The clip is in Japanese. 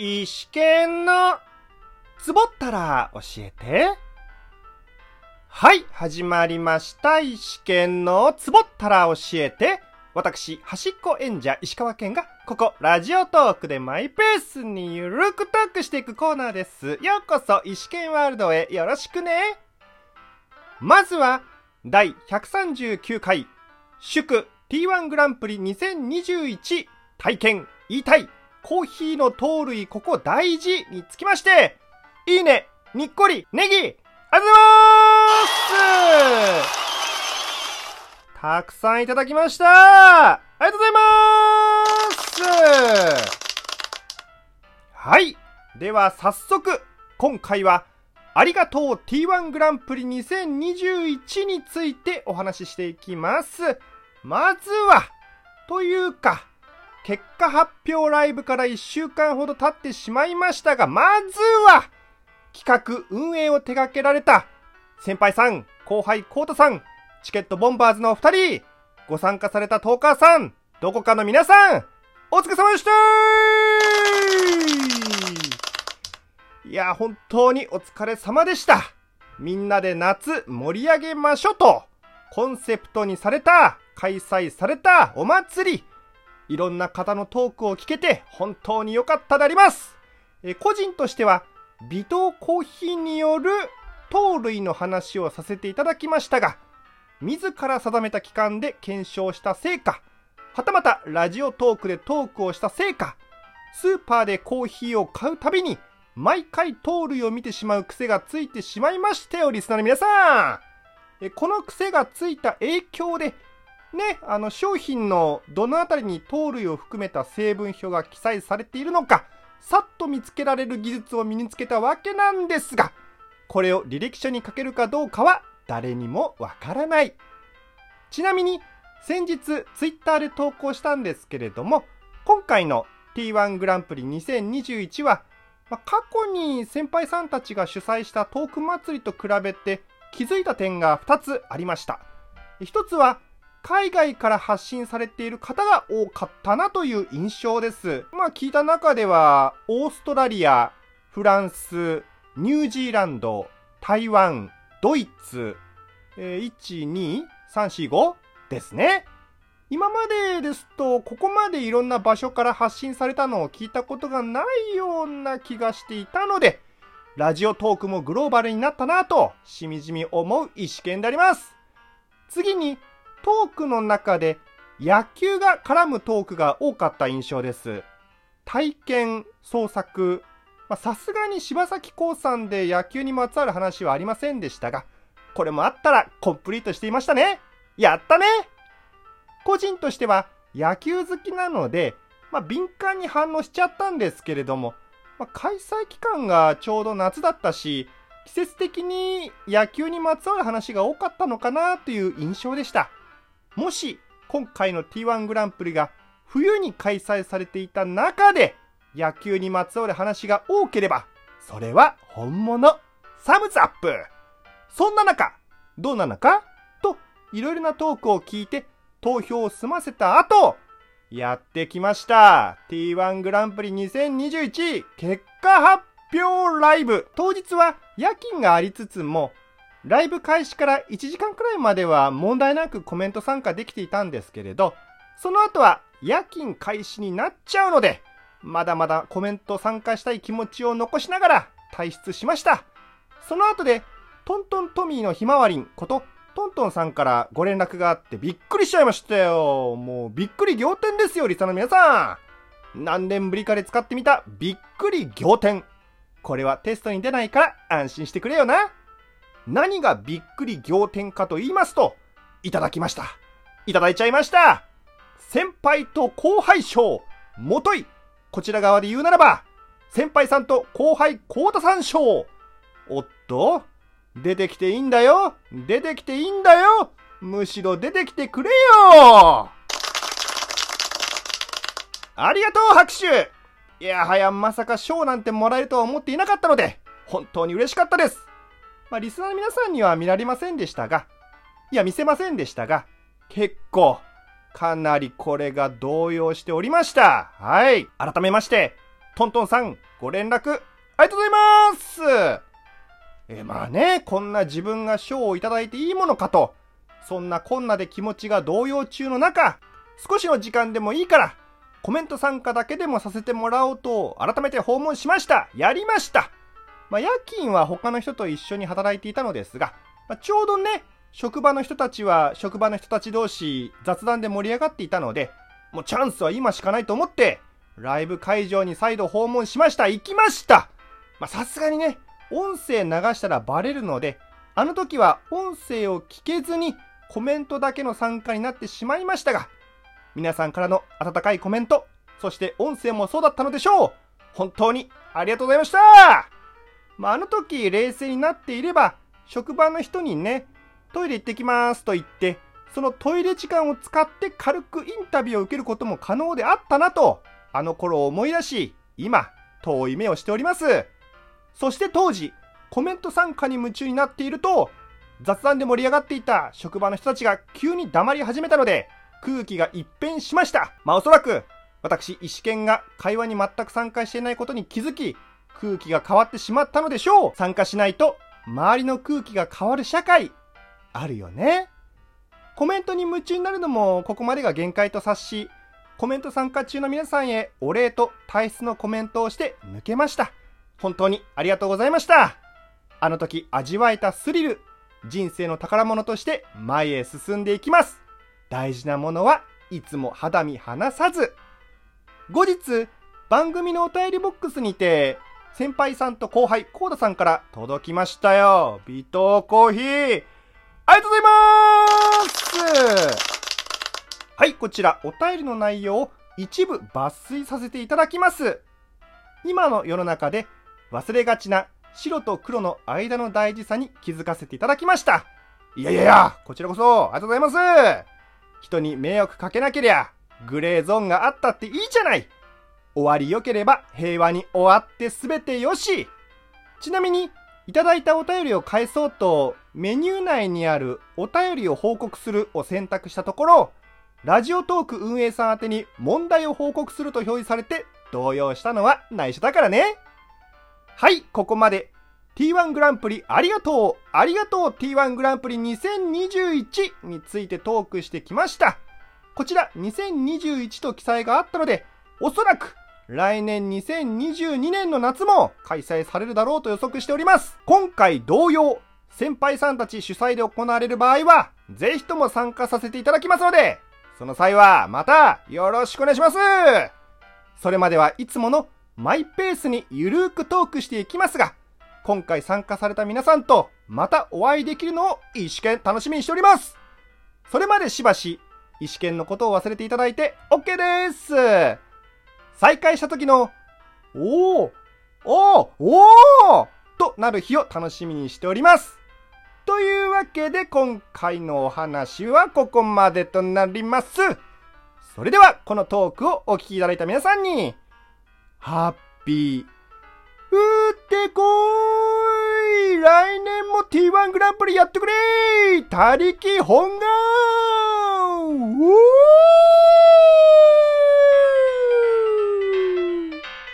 試験のつぼったら教えて。はい、始まりました。試験のつぼったら教えて。私、端っこ演者石川県が、ここ、ラジオトークでマイペースにゆるくトークしていくコーナーです。ようこそ、石剣ワールドへよろしくね。まずは、第139回、祝 T1 グランプリ2021体験言いたいコーヒーの盗塁ここ大事につきまして、いいね、にっこり、ネギ、ありがとうございますたくさんいただきましたありがとうございますはい。では早速、今回は、ありがとう T1 グランプリ2021についてお話ししていきます。まずは、というか、結果発表ライブから1週間ほど経ってしまいましたが、まずは、企画運営を手掛けられた、先輩さん、後輩コートさん、チケットボンバーズのお二人、ご参加されたトーカーさん、どこかの皆さん、お疲れ様でしたいや、本当にお疲れ様でした。みんなで夏盛り上げましょうと、コンセプトにされた、開催されたお祭り、いろんな方のトークを聞けて本当に良かったであります。え個人としては、微糖コーヒーによる糖類の話をさせていただきましたが、自ら定めた期間で検証した成果、はたまたラジオトークでトークをした成果、スーパーでコーヒーを買うたびに、毎回糖類を見てしまう癖がついてしまいましたよ、リスナーの皆さん。この癖がついた影響で、ね、あの商品のどのあたりに糖類を含めた成分表が記載されているのか、さっと見つけられる技術を身につけたわけなんですが、これを履歴書に書けるかどうかは誰にもわからない。ちなみに、先日ツイッターで投稿したんですけれども、今回の T1 グランプリ2021は、ま過去に先輩さんたちが主催したトーク祭りと比べて気づいた点が2つありました。1つは、海外から発信されている方が多かったなという印象です。まあ聞いた中では、オーストラリア、フランス、ニュージーランド、台湾、ドイツ、えー1、2、3、4、5ですね。今までですと、ここまでいろんな場所から発信されたのを聞いたことがないような気がしていたので、ラジオトークもグローバルになったなと、しみじみ思う意思見であります。次に、トークの中で野球が絡むトークが多かった印象です。体験、創作、まさすがに柴咲コウさんで野球にまつわる話はありませんでしたが、これもあったらコンプリートしていましたね。やったね個人としては野球好きなので、まあ、敏感に反応しちゃったんですけれども、まあ、開催期間がちょうど夏だったし、季節的に野球にまつわる話が多かったのかなという印象でした。もし今回の T1 グランプリが冬に開催されていた中で野球にまつわる話が多ければ、それは本物。サムズアップそんな中、どうなのか？と、いろいろなトークを聞いて投票を済ませた後、やってきました。T1 グランプリ2021結果発表ライブ。当日は夜勤がありつつも、ライブ開始から1時間くらいまでは問題なくコメント参加できていたんですけれど、その後は夜勤開始になっちゃうので、まだまだコメント参加したい気持ちを残しながら退出しました。その後で、トントントミーのひまわりんこと、トントンさんからご連絡があってびっくりしちゃいましたよ。もうびっくり仰天ですよ、リサの皆さん。何年ぶりかで使ってみたびっくり仰天。これはテストに出ないから安心してくれよな。何がびっくり仰天かと言いますと、いただきました。いただいちゃいました。先輩と後輩賞、もとい。こちら側で言うならば、先輩さんと後輩コータさん賞。おっと、出てきていいんだよ。出てきていいんだよ。むしろ出てきてくれよ。ありがとう、拍手。いやはや、まさか賞なんてもらえるとは思っていなかったので、本当に嬉しかったです。まあ、リスナーの皆さんには見られませんでしたが、いや、見せませんでしたが、結構、かなりこれが動揺しておりました。はい。改めまして、トントンさん、ご連絡、ありがとうございますえまあね、こんな自分が賞をいただいていいものかと、そんなこんなで気持ちが動揺中の中、少しの時間でもいいから、コメント参加だけでもさせてもらおうと、改めて訪問しました。やりました。まあ、夜勤は他の人と一緒に働いていたのですが、まあ、ちょうどね、職場の人たちは職場の人たち同士雑談で盛り上がっていたので、もうチャンスは今しかないと思って、ライブ会場に再度訪問しました。行きましたまさすがにね、音声流したらバレるので、あの時は音声を聞けずにコメントだけの参加になってしまいましたが、皆さんからの温かいコメント、そして音声もそうだったのでしょう。本当にありがとうございましたまあ、あの時冷静になっていれば、職場の人にね、トイレ行ってきますと言って、そのトイレ時間を使って軽くインタビューを受けることも可能であったなと、あの頃を思い出し、今、遠い目をしております。そして当時、コメント参加に夢中になっていると、雑談で盛り上がっていた職場の人たちが急に黙り始めたので、空気が一変しました。まあおそらく、私、石剣が会話に全く参加していないことに気づき、空気が変わってしまったのでしょう。参加しないと、周りの空気が変わる社会、あるよね。コメントに夢中になるのもここまでが限界と察し、コメント参加中の皆さんへお礼と体質のコメントをして抜けました。本当にありがとうございました。あの時味わえたスリル、人生の宝物として前へ進んでいきます。大事なものはいつも肌身離さず。後日、番組のお便りボックスにて、先輩さんと後輩、コーダさんから届きましたよ。微糖コーヒー。ありがとうございますはい、こちら、お便りの内容を一部抜粋させていただきます。今の世の中で忘れがちな白と黒の間の大事さに気づかせていただきました。いやいやいや、こちらこそ、ありがとうございます。人に迷惑かけなけりゃ、グレーゾーンがあったっていいじゃない。終わり良ければ平和に終わって全てよし。ちなみに、いただいたお便りを返そうと、メニュー内にあるお便りを報告するを選択したところ、ラジオトーク運営さん宛てに問題を報告すると表示されて動揺したのは内緒だからね。はい、ここまで T1 グランプリありがとうありがとう T1 グランプリ2021についてトークしてきました。こちら2021と記載があったので、おそらく来年2022年の夏も開催されるだろうと予測しております。今回同様、先輩さんたち主催で行われる場合は、ぜひとも参加させていただきますので、その際はまたよろしくお願いしますそれまではいつものマイペースにゆるーくトークしていきますが、今回参加された皆さんとまたお会いできるのを石剣楽しみにしております。それまでしばし石剣のことを忘れていただいて OK です再会した時の、おーおーおーとなる日を楽しみにしております。というわけで今回のお話はここまでとなります。それではこのトークをお聞きいただいた皆さんに、ハッピー、うってこーい来年も T1 グランプリやってくれー他力本願う